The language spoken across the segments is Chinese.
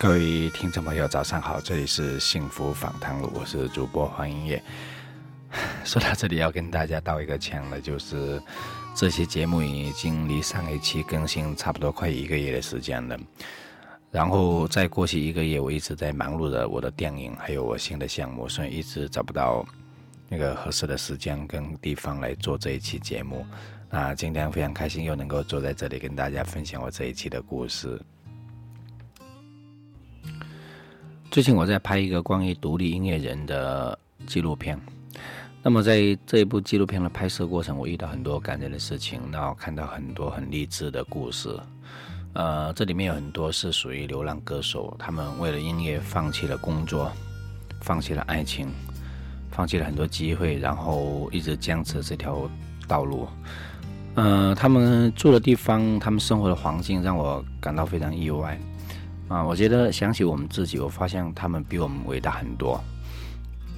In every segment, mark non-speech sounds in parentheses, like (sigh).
各位听众朋友，早上好！这里是幸福访谈录，我是主播黄英业。(laughs) 说到这里，要跟大家道一个歉了，就是这期节目已经离上一期更新差不多快一个月的时间了。然后在过去一个月，我一直在忙碌着我的电影，还有我新的项目，所以一直找不到那个合适的时间跟地方来做这一期节目。那今天非常开心，又能够坐在这里跟大家分享我这一期的故事。最近我在拍一个关于独立音乐人的纪录片，那么在这一部纪录片的拍摄过程，我遇到很多感人的事情，然后看到很多很励志的故事。呃，这里面有很多是属于流浪歌手，他们为了音乐放弃了工作，放弃了爱情，放弃了很多机会，然后一直坚持这条道路。呃，他们住的地方，他们生活的环境让我感到非常意外。啊，我觉得想起我们自己，我发现他们比我们伟大很多，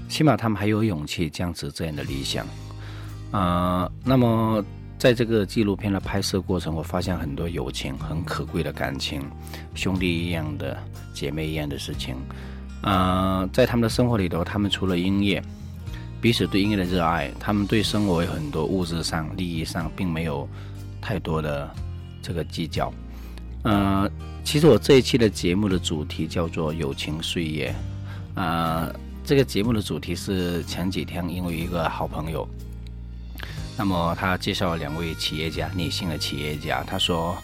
起码他们还有勇气坚持这样的理想。啊，那么在这个纪录片的拍摄过程，我发现很多友情，很可贵的感情，兄弟一样的、姐妹一样的事情。啊，在他们的生活里头，他们除了音乐，彼此对音乐的热爱，他们对生活有很多物质上、利益上，并没有太多的这个计较。呃。其实我这一期的节目的主题叫做“友情岁月”，啊，这个节目的主题是前几天因为一个好朋友，那么他介绍了两位企业家，女性的企业家，他说，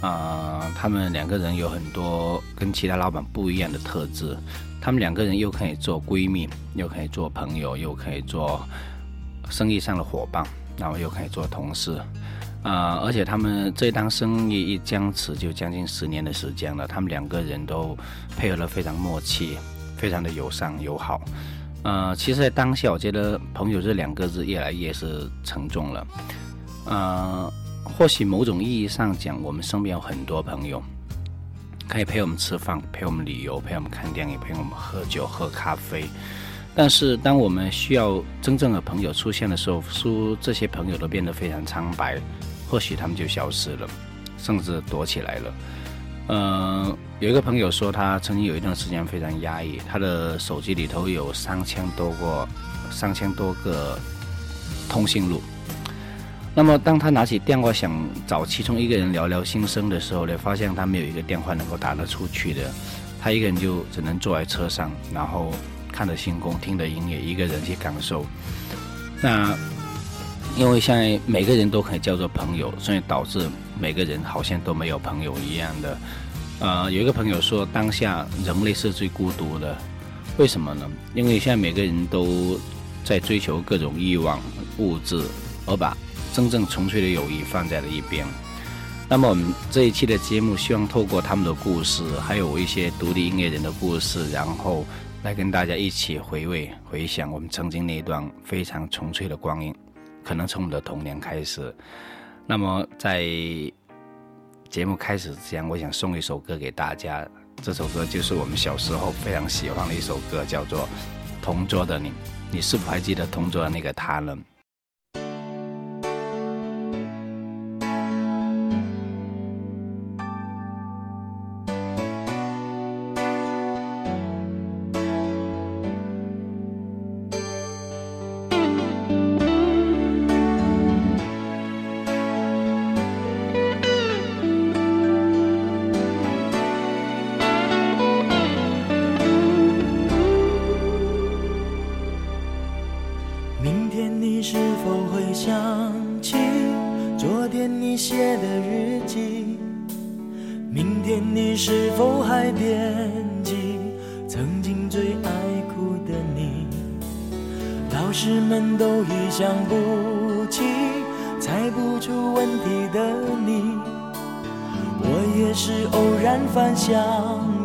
啊，他们两个人有很多跟其他老板不一样的特质，他们两个人又可以做闺蜜，又可以做朋友，又可以做生意上的伙伴，然后又可以做同事。啊，而且他们这单生意一僵持就将近十年的时间了，他们两个人都配合的非常默契，非常的友善友好。呃，其实，在当下，我觉得“朋友”这两个字越来越是沉重了。呃，或许某种意义上讲，我们身边有很多朋友，可以陪我们吃饭，陪我们旅游，陪我们看电影，陪我们喝酒、喝咖啡。但是，当我们需要真正的朋友出现的时候，说这些朋友都变得非常苍白。或许他们就消失了，甚至躲起来了。嗯，有一个朋友说，他曾经有一段时间非常压抑，他的手机里头有三千多个、三千多个通讯录。那么，当他拿起电话想找其中一个人聊聊心声的时候呢，发现他没有一个电话能够打得出去的。他一个人就只能坐在车上，然后看着星空，听着音乐，一个人去感受。那。因为现在每个人都可以叫做朋友，所以导致每个人好像都没有朋友一样的。呃，有一个朋友说，当下人类是最孤独的，为什么呢？因为现在每个人都在追求各种欲望、物质，而把真正纯粹的友谊放在了一边。那么我们这一期的节目，希望透过他们的故事，还有一些独立音乐人的故事，然后来跟大家一起回味、回想我们曾经那一段非常纯粹的光阴。可能从我们的童年开始，那么在节目开始之前，我想送一首歌给大家。这首歌就是我们小时候非常喜欢的一首歌，叫做《同桌的你》。你是否还记得同桌的那个他呢？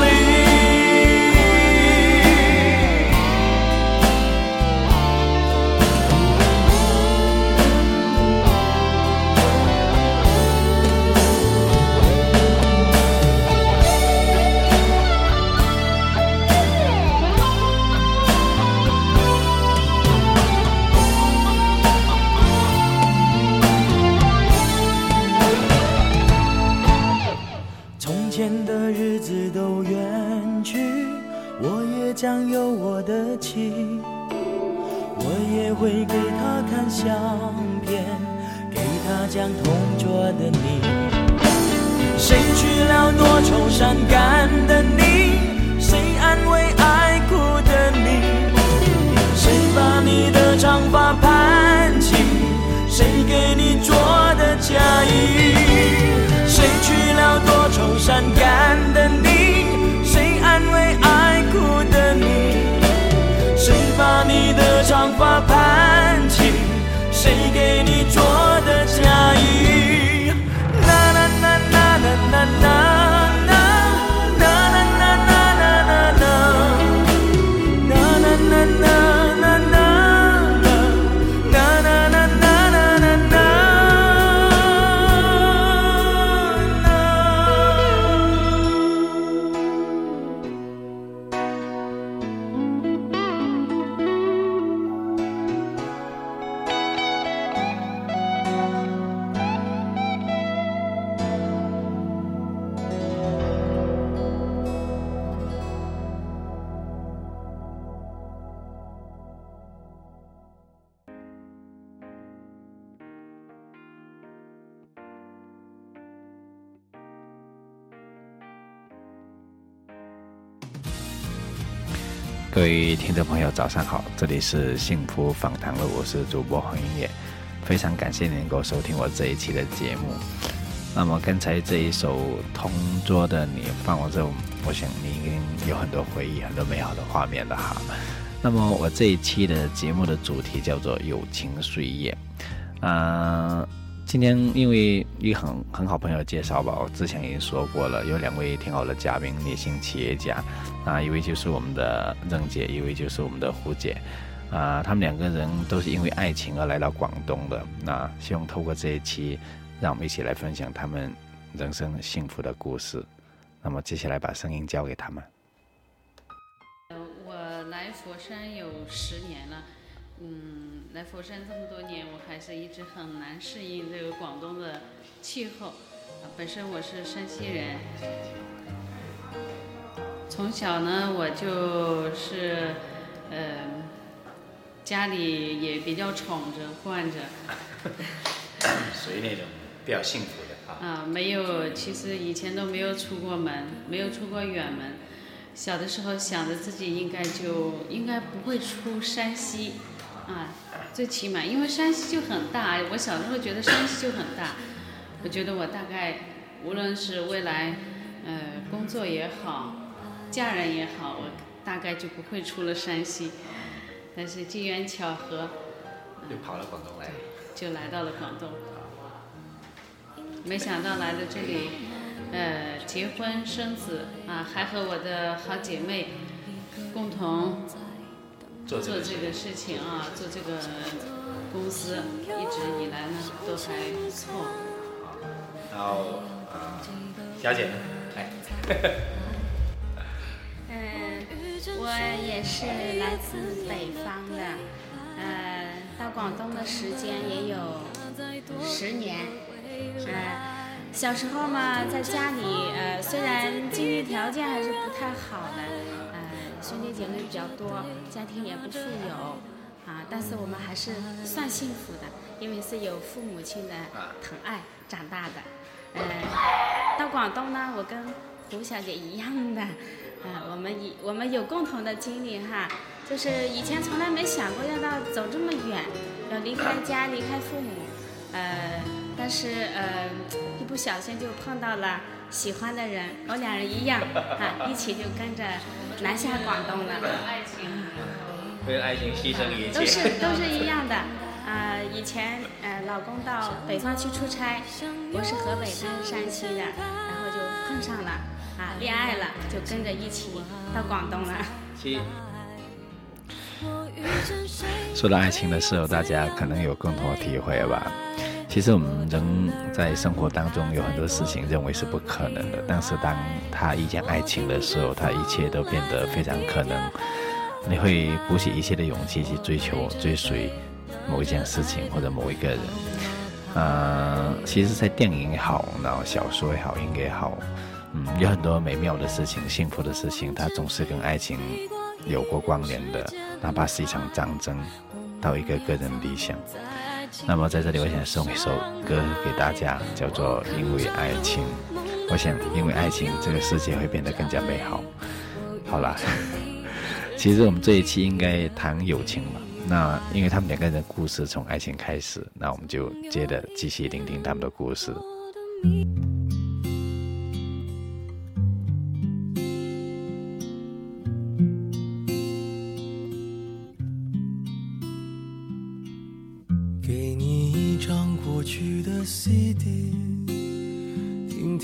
里我的妻，我也会给她看相片，给她讲同桌的你。谁娶了多愁善感的你？谁安慰爱哭的你？谁把你的长发盘起？谁给你做的嫁衣？谁娶了多愁善感的你？各位听众朋友，早上好！这里是幸福访谈录，我是主播黄英野，非常感谢您能够收听我这一期的节目。那么刚才这一首《同桌的你》放完之后，我想你已经有很多回忆、很多美好的画面了哈。那么我这一期的节目的主题叫做“友情岁月”，嗯。今天因为一个很很好朋友介绍吧，我之前已经说过了，有两位挺好的嘉宾，女性企业家，啊，一位就是我们的任姐，一位就是我们的胡姐，啊，他们两个人都是因为爱情而来到广东的，那希望透过这一期，让我们一起来分享他们人生幸福的故事。那么接下来把声音交给他们。我来佛山有十年了。嗯，来佛山这么多年，我还是一直很难适应这个广东的气候。本身我是山西人，从小呢我就是，呃，家里也比较宠着惯着，(coughs) 属于那种比较幸福的啊。啊，没有，其实以前都没有出过门，没有出过远门。小的时候想着自己应该就应该不会出山西。啊，最起码，因为山西就很大。我小时候觉得山西就很大，我觉得我大概无论是未来，呃，工作也好，嫁人也好，我大概就不会出了山西。但是机缘巧合，就跑了广东来，就来到了广东。没想到来到这里，呃，结婚生子啊，还和我的好姐妹共同。做这个事情啊，做这个公司，一直以来呢都还不错。然后，呃小姐呢？哎。(laughs) 嗯，我也是来自北方的，呃，到广东的时间也有十年。呃，小时候嘛，在家里，呃，虽然经济条件还是不太好的。兄弟姐妹比较多，家庭也不富有，啊，但是我们还是算幸福的，因为是有父母亲的疼爱长大的。嗯，到广东呢，我跟胡小姐一样的，嗯，我们一我们有共同的经历哈，就是以前从来没想过要到走这么远，要离开家离开父母，呃，但是呃一不小心就碰到了喜欢的人，我俩人一样啊，一起就跟着南下广东了。爱情，为了爱情牺牲一切，都是 (laughs) 都是一样的。呃，以前呃，老公到北方去出差，我是河北，他是山西的，然后就碰上了，啊，恋爱了，就跟着一起到广东了。说到爱情的时候，大家可能有共同的体会吧。其实我们人在生活当中有很多事情认为是不可能的，但是当他遇见爱情的时候，他一切都变得非常可能。你会鼓起一切的勇气去追求、追随。某一件事情或者某一个人，呃，其实，在电影也好，然后小说也好，音乐也好，嗯，有很多美妙的事情、幸福的事情，它总是跟爱情有过关联的，哪怕是一场战争，到一个个人理想。那么，在这里，我想送一首歌给大家，叫做《因为爱情》。我想，因为爱情，这个世界会变得更加美好。好啦，(laughs) 其实我们这一期应该谈友情吧。那因为他们两个人的故事从爱情开始，那我们就接着继续聆听他们的故事。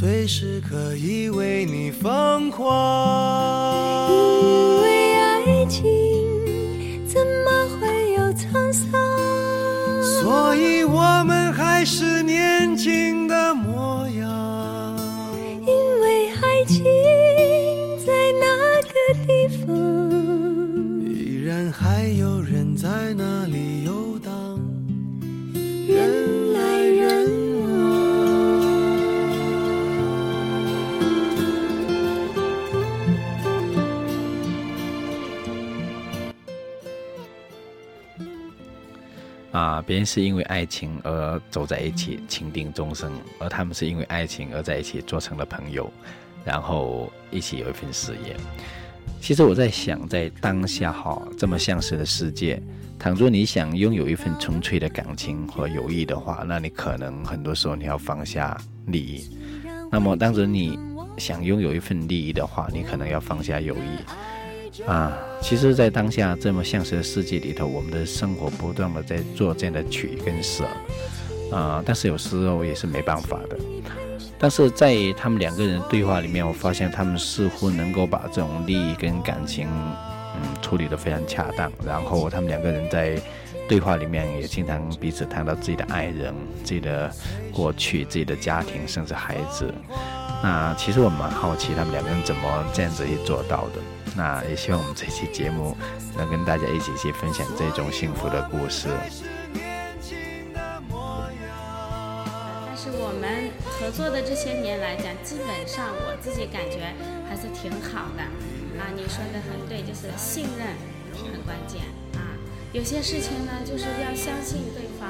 随时可以为你疯狂。别人是因为爱情而走在一起，情定终生；而他们是因为爱情而在一起，做成了朋友，然后一起有一份事业。其实我在想，在当下哈这么现实的世界，倘若你想拥有一份纯粹的感情和友谊的话，那你可能很多时候你要放下利益。那么，当着你想拥有一份利益的话，你可能要放下友谊。啊，其实，在当下这么现实的世界里头，我们的生活不断的在做这样的取跟舍，啊，但是有时候也是没办法的。但是在他们两个人对话里面，我发现他们似乎能够把这种利益跟感情，嗯，处理得非常恰当。然后他们两个人在对话里面也经常彼此谈到自己的爱人、自己的过去、自己的家庭，甚至孩子。那其实我蛮好奇他们两个人怎么这样子去做到的。那也希望我们这期节目能跟大家一起去分享这种幸福的故事。但是我们合作的这些年来讲，基本上我自己感觉还是挺好的啊。你说的很对，就是信任很关键啊。有些事情呢，就是要相信对方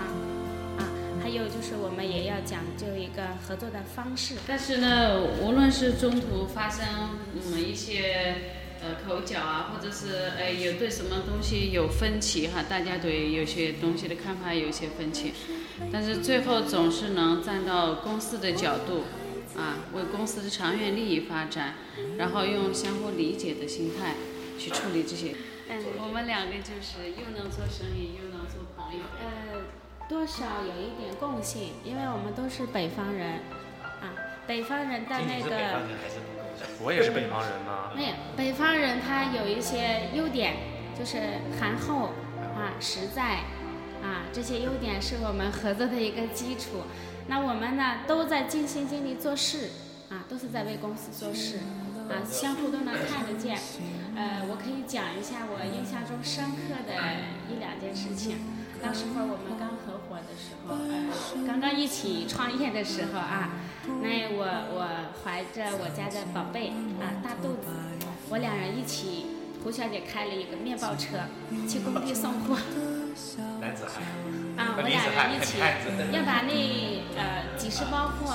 啊。还有就是我们也要讲究一个合作的方式。但是呢，无论是中途发生嗯一些呃口角啊，或者是呃有对什么东西有分歧哈，大家对有些东西的看法有一些分歧。但是最后总是能站到公司的角度，啊，为公司的长远利益发展，然后用相互理解的心态去处理这些。嗯，我们两个就是又能做生意，又能做朋友。呃，多少有一点共性，因为我们都是北方人，啊，北方人的那个，我也是北方人嘛。没有，北方人他有一些优点，就是憨厚啊，实在啊，这些优点是我们合作的一个基础。那我们呢，都在尽心尽力做事啊，都是在为公司做事啊，相互都能看得见。呃，我可以讲一下我印象中深刻的一两件事情。到时候我们刚候，呃，刚刚一起创业的时候啊，那我我怀着我家的宝贝啊大肚子，我两人一起，胡小姐开了一个面包车去工地送货。男子汉。啊，我俩人一起要把那呃几十包货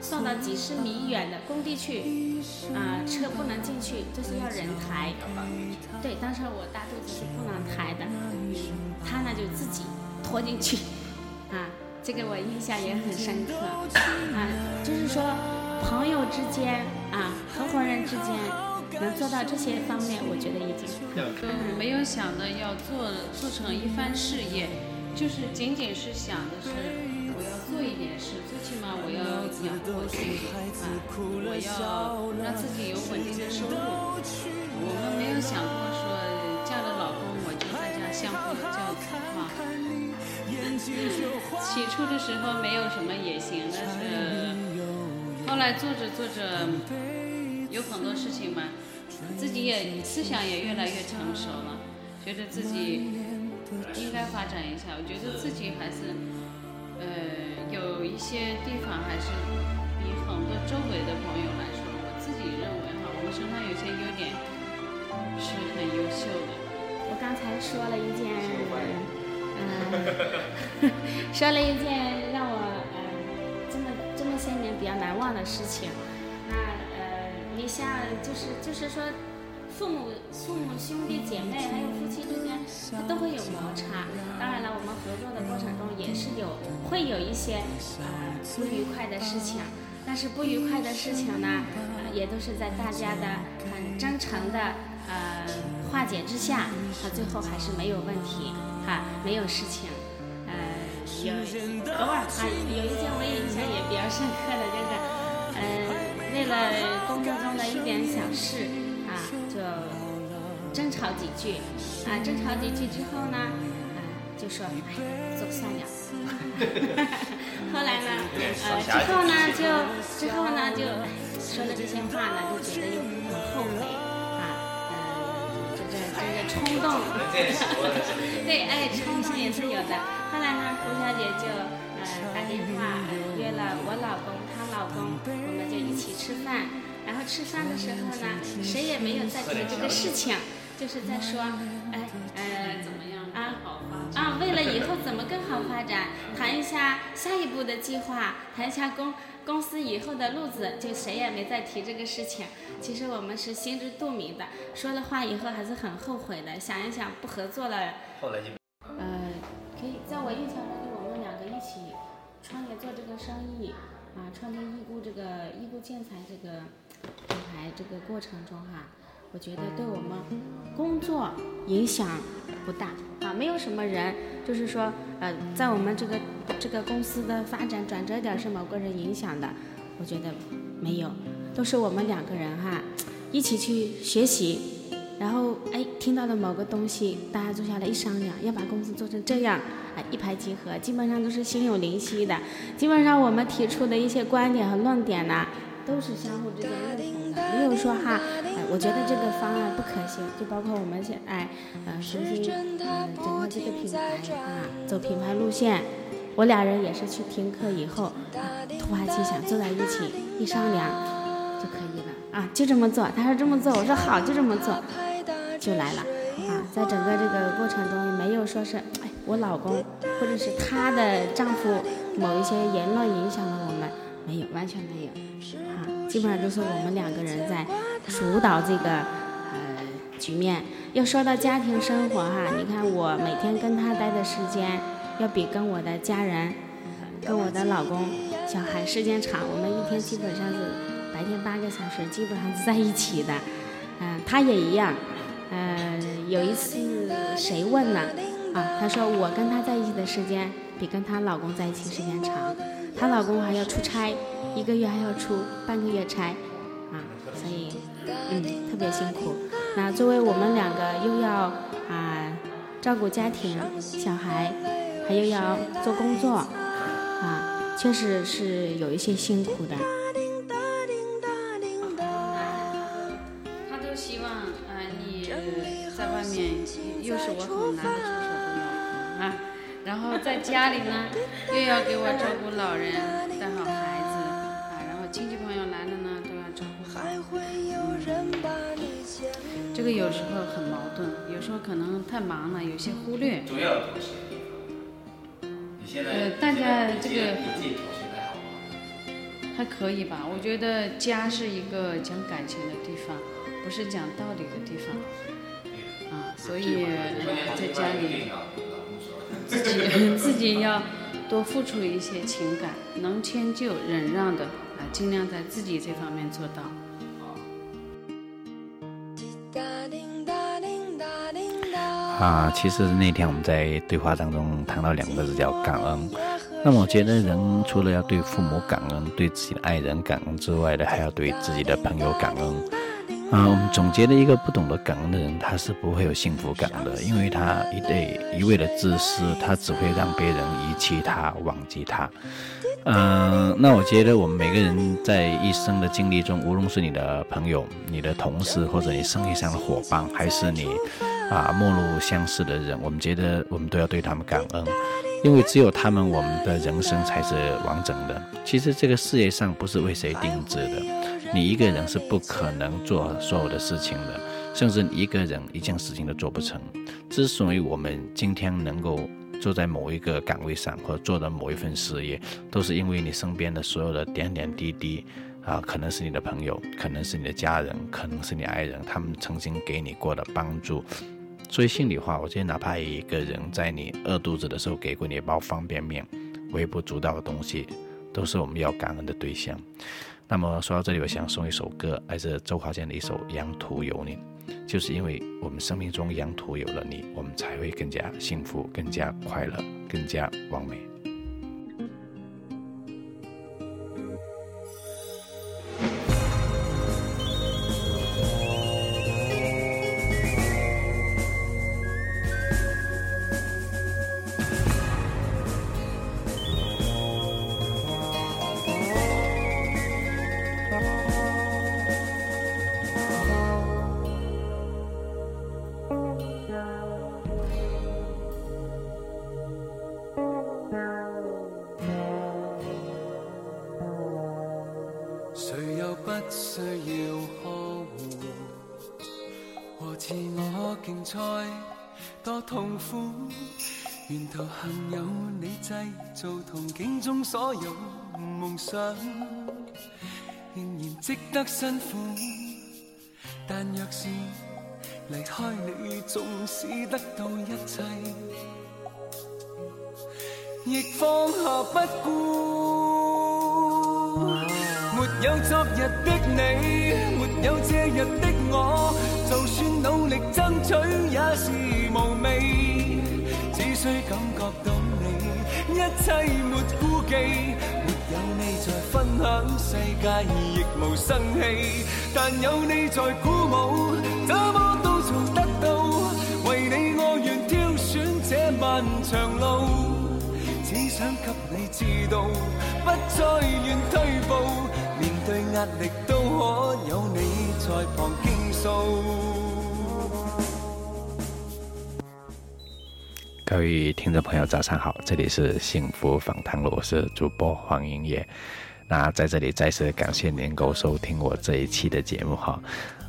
送到几十米远的工地去，啊，车不能进去，就是要人抬。对，当时我大肚子是不能抬的，他呢就自己拖进去，啊，这个我印象也很深刻。啊，就是说朋友之间啊，合伙人之间能做到这些方面，我觉得已经嗯，没有想的要做做成一番事业。就是仅仅是想的是，我要做一点事，最起码我要养活我自己啊，我要让自己有稳定的收入。我们没有想过说嫁了老公我就在家相夫教子哈。起初的时候没有什么野心，但是后来做着做着，有很多事情嘛，自己也思想也越来越成熟了，觉得自己。应该发展一下，我觉得自己还是，呃，有一些地方还是比很多周围的朋友来说，我自己认为哈，我们身上有些优点是很优秀的。我刚才说了一件，(laughs) 说了一件让我呃这么这么些年比较难忘的事情。那呃，你像就是就是说。父母、父母、兄弟姐妹，还有夫妻之间，他都会有摩擦。当然了，我们合作的过程中也是有会有一些呃不愉快的事情，但是不愉快的事情呢，也都是在大家的很真诚的呃化解之下，他最后还是没有问题哈，没有事情。呃，有偶尔哈有一件我印象也比较深刻的就是，呃，为了工作中的一点小事啊。就争吵几句，啊，争吵几句之后呢，啊，就说哎，走算了。(laughs) 后来呢，呃，之后呢，就之后呢，就说了这些话呢，就觉得又很后悔，这个冲动，对，哎，冲动也是有的。后来呢，胡小姐就呃打电话约了我老公，她老公，我们就一起吃饭。然后吃饭的时候呢，谁也没有在提这个事情，就是在说，哎，呃，为了以后怎么更好发展，谈一下下一步的计划，谈一下公公司以后的路子，就谁也没再提这个事情。其实我们是心知肚明的，说了话以后还是很后悔的。想一想，不合作了。后来就。呃，可以在我印象中，就我们两个一起创业做这个生意，啊，创建易固这个易固建材这个。品牌这个过程中哈，我觉得对我们工作影响不大啊，没有什么人就是说呃，在我们这个这个公司的发展转折点是某个人影响的，我觉得没有，都是我们两个人哈一起去学习，然后哎听到了某个东西，大家坐下来一商量，要把公司做成这样，哎一拍即合，基本上都是心有灵犀的，基本上我们提出的一些观点和论点呢。都是相互之间认同的，没有说哈，我觉得这个方案不可行。就包括我们现哎，呃，重新嗯整个这个品牌啊，走品牌路线，我俩人也是去听课以后啊，突发奇想，坐在一起一商量就可以了啊，就这么做。他说这么做，我说好，就这么做，就来了啊。在整个这个过程中，没有说是哎，我老公或者是她的丈夫某一些言论影响了我们，没有，完全没有啊。基本上都是我们两个人在主导这个呃局面。要说到家庭生活哈，你看我每天跟他待的时间，要比跟我的家人、跟我的老公小孩时间长，我们一天基本上是白天八个小时，基本上是在一起的。嗯，他也一样。嗯，有一次谁问了啊？他说我跟他在一起的时间比跟她老公在一起时间长，她老公还要出差，一个月还要出半个月差，啊，所以嗯特别辛苦。那作为我们两个又要啊照顾家庭、小孩，还又要做工作，啊，确实是有一些辛苦的。他都希望啊你在外面又是我很难得出手的老公啊，然后在家里呢又要给我照顾老人、带好孩子啊，然后亲戚朋友来了。这个有时候很矛盾，有时候可能太忙了，有些忽略。主要妥协。你现在呃大家这个你自己妥协的好吗？还可以吧，我觉得家是一个讲感情的地方，不是讲道理的地方。啊，所以呃在家里 (laughs) 自己自己要多付出一些情感，能迁就、忍让的啊，尽量在自己这方面做到。啊，其实那天我们在对话当中谈到两个字叫感恩。那我觉得人除了要对父母感恩、对自己的爱人感恩之外的，还要对自己的朋友感恩。啊，我们总结了一个不懂得感恩的人，他是不会有幸福感的，因为他一对一味的自私，他只会让别人遗弃他、忘记他。嗯，那我觉得我们每个人在一生的经历中，无论是你的朋友、你的同事，或者你生意上的伙伴，还是你啊陌路相识的人，我们觉得我们都要对他们感恩，因为只有他们，我们的人生才是完整的。其实这个世界上不是为谁定制的，你一个人是不可能做所有的事情的，甚至你一个人一件事情都做不成。之所以我们今天能够坐在某一个岗位上，或者做的某一份事业，都是因为你身边的所有的点点滴滴，啊，可能是你的朋友，可能是你的家人，可能是你爱人，他们曾经给你过的帮助。所以心里话，我觉得哪怕一个人在你饿肚子的时候给过你一包方便面，微不足道的东西，都是我们要感恩的对象。那么说到这里，我想送一首歌，来自周华健的一首《沿途有你》，就是因为我们生命中羊驼有了你，我们才会更加幸福、更加快乐、更加完美。所有梦想，仍然值得辛苦。但若是离开你，纵使得到一切，亦放下不顾。沒有昨日的你，沒有这日的我，就算努力爭取也是無味。只需感覺到你，一切沒顧忌，沒有你在分享世界，亦無生氣。但有你在鼓舞，怎麼都做得到。為你我願挑選這漫長路。只想給你知道，不再願退步，面對壓力都可有你在旁傾訴。各位听众朋友，早上好，这里是幸福访谈录，我是主播黄英也。那在这里再次感谢您能够收听我这一期的节目哈。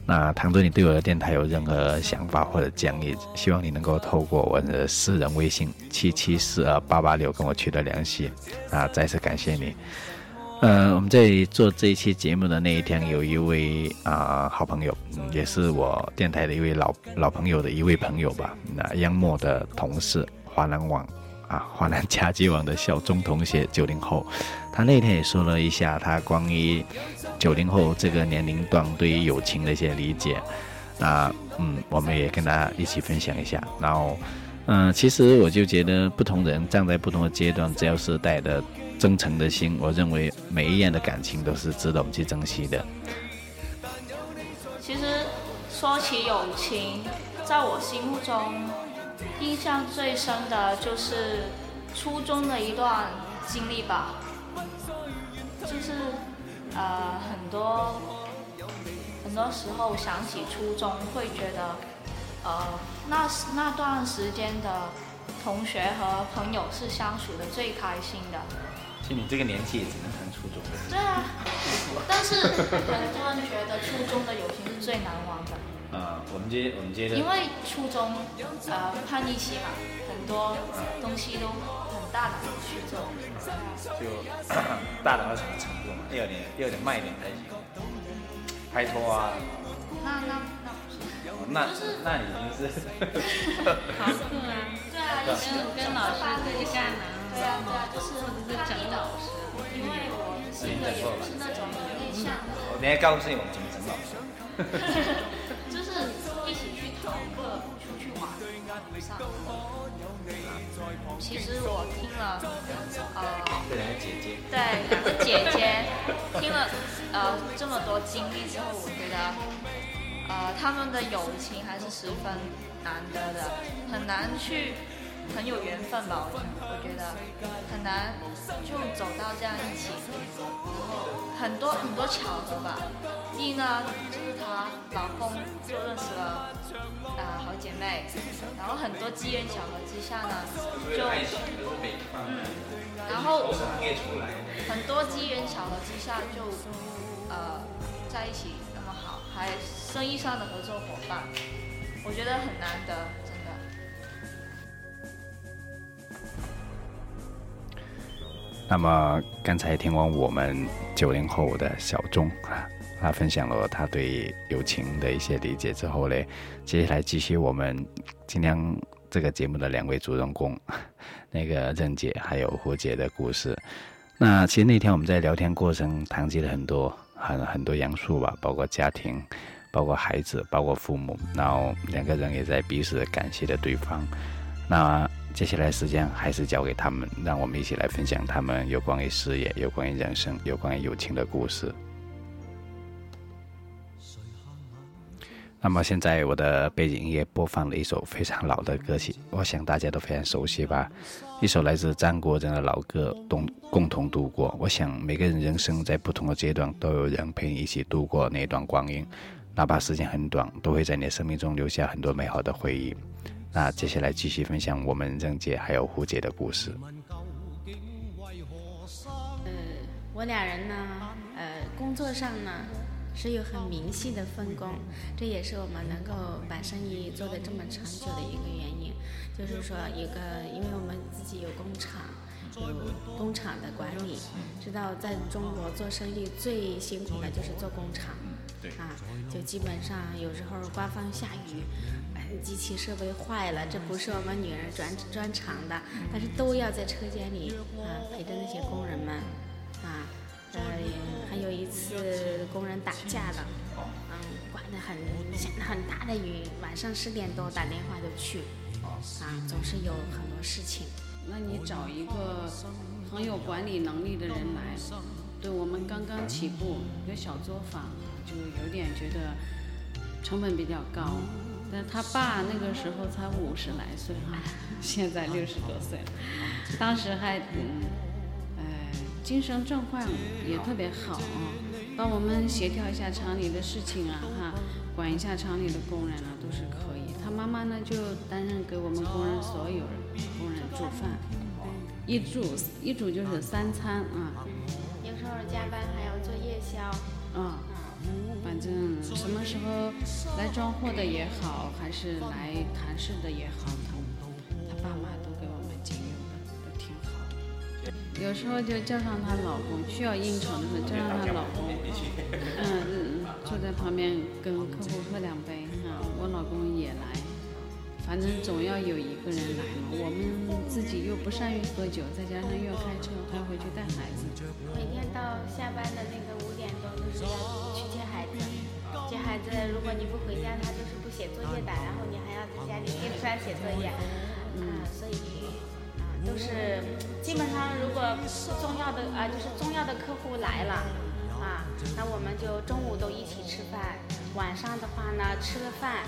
那倘若你对我的电台有任何想法或者建议，希望你能够透过我的私人微信七七四二八八六跟我取得联系。啊，再次感谢你。呃，我们在做这一期节目的那一天，有一位啊、好朋友，嗯也是我电台的一位老老朋友的一位朋友吧，那央默的同事，华南网啊，(laughs) 华南家居网的小钟同学，九零后，他那天也说了一下他关于九零后这个年龄段对于友情的一些理解。那嗯，我们也跟大家一起分享一下。然后，嗯，其实我就觉得不同人站在不同的阶段，只要是带着真诚的心，我认为每一样的感情都是值得我们去珍惜的。其实说起友情，在我心目中印象最深的就是初中的一段经历吧，就是呃很多很多时候想起初中，会觉得呃那那段时间的同学和朋友是相处的最开心的。就你这个年纪也只能谈初中。对啊，但是很多人觉得初中的友情是最难忘的。啊，我们接我们接着。因为初中呃叛逆期嘛，很多东西都很大胆的去做。就 (coughs) 大胆到什么程度嘛？要点要点慢一点才行。拍拖啊。那那那不是。那那已经是。逃课啊。对啊，以前跟老师对着干呢。对啊对啊，就是整老师。因为我性格也不是那种内向的。我等下告诉你我们怎么整老师。就 (laughs) 是一起去逃课、出去玩、上课。其实我听了，呃，对两个姐姐，对两个姐姐听了呃这么多经历之后，我觉得呃他们的友情还是十分难得的，很难去很有缘分吧，我我觉得很难就走到这样一起，然后很多很多巧合吧。一呢，就是她老公就认识了啊好姐妹，然后很多机缘巧合之下呢，就嗯，然后很多机缘巧合之下就呃在一起那么好，还生意上的合作伙伴，我觉得很难得，那么刚才听完我们九零后的小钟啊，他分享了他对友情的一些理解之后呢，接下来继续我们今天这个节目的两位主人公，那个任姐还有胡姐的故事。那其实那天我们在聊天过程谈及了很多很很多元素吧，包括家庭，包括孩子，包括父母，然后两个人也在彼此感谢着对方。那接下来时间还是交给他们，让我们一起来分享他们有关于事业、有关于人生、有关于友情的故事。那么现在我的背景音乐播放了一首非常老的歌曲，我想大家都非常熟悉吧？一首来自张国荣的老歌《共共同度过》。我想每个人人生在不同的阶段，都有人陪你一起度过那段光阴，哪怕时间很短，都会在你的生命中留下很多美好的回忆。那接下来继续分享我们任姐还有胡姐的故事。呃，我俩人呢，呃，工作上呢是有很明细的分工，这也是我们能够把生意做得这么长久的一个原因。就是说，一个因为我们自己有工厂，有工厂的管理，知道在中国做生意最辛苦的就是做工厂。啊，就基本上有时候刮风下雨。机器设备坏了，这不是我们女人专专长的，但是都要在车间里啊陪着那些工人们啊，呃，还有一次工人打架了，嗯，刮得很下很大的雨，晚上十点多打电话就去，啊，总是有很多事情。那你找一个很有管理能力的人来，对我们刚刚起步有小作坊，就有点觉得成本比较高。但他爸那个时候才五十来岁哈，(laughs) 现在六十多岁了，当时还嗯，呃，精神状况也特别好啊，帮我们协调一下厂里的事情啊哈，管一下厂里的工人啊都是可以。他妈妈呢就担任给我们工人所有人工人煮饭，一煮一煮就是三餐啊。有时候加班还要做夜宵。啊。反正什么时候来装货的也好，还是来谈事的也好，他他爸妈都给我们经营的都挺好。有时候就叫上她老公，需要应酬的时候叫上她老公，嗯嗯，坐在旁边跟客户喝两杯，哈，我老公也来，反正总要有一个人来嘛。我们自己又不善于喝酒，再加上又要开车，还要回去带孩子。每天到下班的那个五去接孩子，接孩子，如果你不回家，他就是不写作业的，然后你还要在家里盯着他写作业，啊，所以啊都是基本上如果不重要的啊就是重要的客户来了，啊，那我们就中午都一起吃饭，晚上的话呢吃了饭，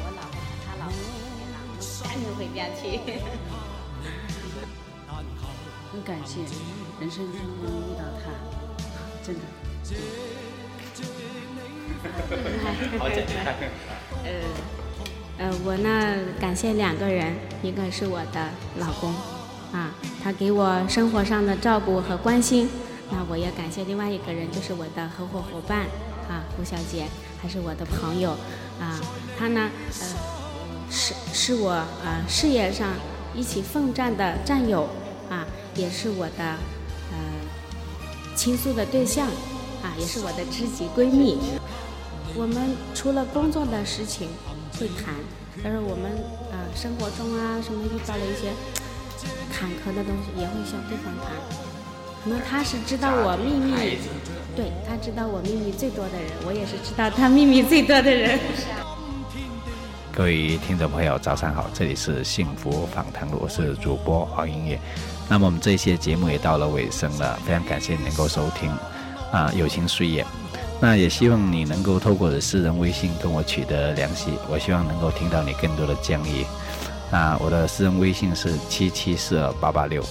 我老公和他老公回来了，赶紧回家去。很感谢人生中能遇到他，真的。好简单。(laughs) 呃，呃，我呢感谢两个人，一个是我的老公，啊，他给我生活上的照顾和关心。那我也感谢另外一个人，就是我的合伙伙伴，啊，胡小姐，还是我的朋友，啊，她呢，呃，是是我啊事业上一起奋战的战友，啊，也是我的呃倾诉的对象，啊，也是我的知己闺蜜。我们除了工作的事情会谈，但是我们呃生活中啊什么遇到了一些坎坷的东西，也会向对方谈。可能他是知道我秘密，对他知道我秘密最多的人，我也是知道他秘密最多的人。各位听众朋友，早上好，这里是幸福访谈录，我是主播黄英业。那么我们这些节目也到了尾声了，非常感谢你能够收听啊，友情岁月。那也希望你能够透过我的私人微信跟我取得联系，我希望能够听到你更多的建议。那我的私人微信是七七四二八八六。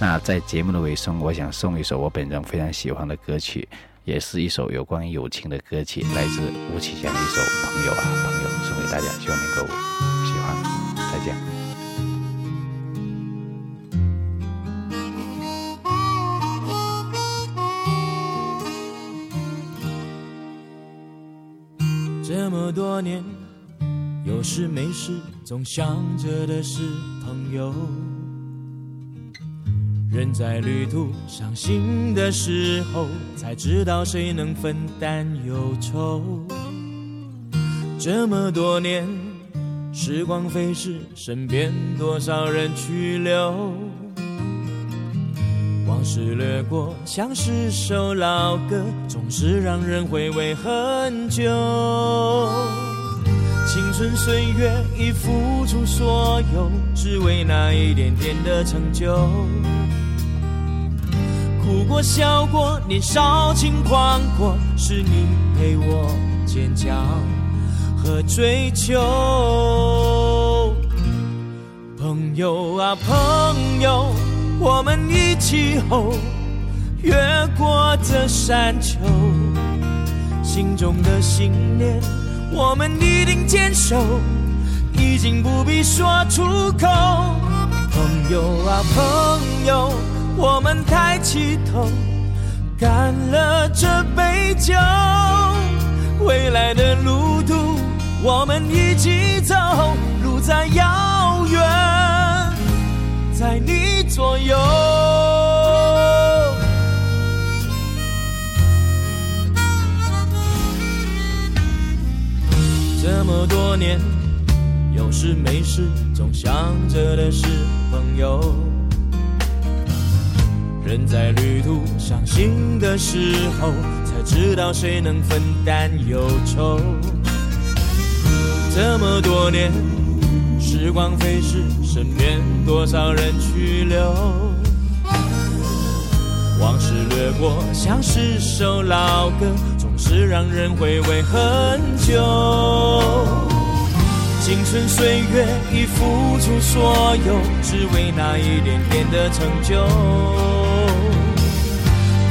那在节目的尾声，我想送一首我本人非常喜欢的歌曲，也是一首有关于友情的歌曲，来自吴启祥的一首《朋友啊朋友》，送给大家，希望能够喜欢。再见。这么多年，有事没事总想着的是朋友。人在旅途伤心的时候，才知道谁能分担忧愁。这么多年，时光飞逝，身边多少人去留。往事掠过，像是首老歌，总是让人回味很久。青春岁月已付出所有，只为那一点点的成就。哭过笑过，年少轻狂过，是你陪我坚强和追求。朋友啊朋友。我们一起吼，越过这山丘，心中的信念，我们一定坚守，已经不必说出口。朋友啊朋友，我们抬起头，干了这杯酒，未来的路途我们一起走，路再遥远，在你。左右，这么多年，有事没事总想着的是朋友。人在旅途伤心的时候，才知道谁能分担忧愁。这么多年。时光飞逝，身边多少人去留？往事掠过，像是首老歌，总是让人回味很久。青春岁月已付出所有，只为那一点点的成就。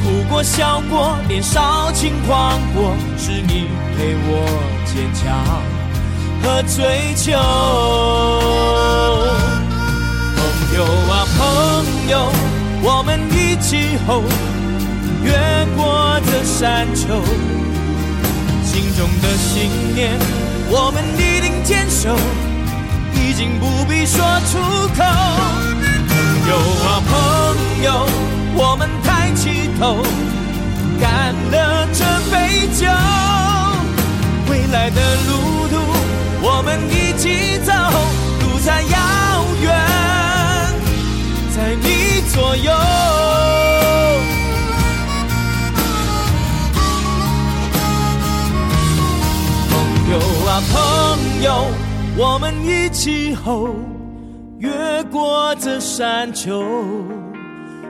哭过笑过，年少轻狂过，是你陪我坚强。和追求，朋友啊朋友，我们一起吼，越过这山丘，心中的信念，我们一定坚守，已经不必说出口。朋友啊朋友，我们抬起头，干了这杯酒，未来的路途。我们一起走，路再遥远，在你左右。朋友啊朋友，我们一起吼，越过这山丘，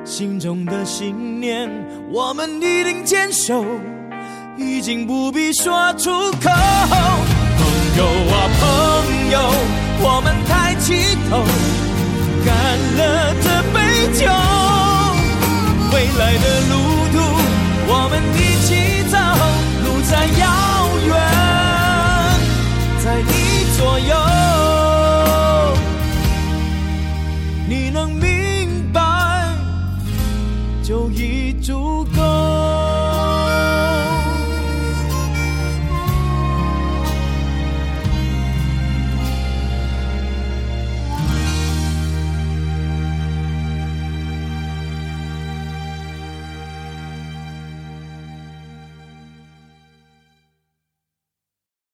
心中的信念我们一定坚守，已经不必说出口。朋友啊朋友，我们抬起头，干了这杯酒，未来的路途我们一起走，路再遥远，在你左右，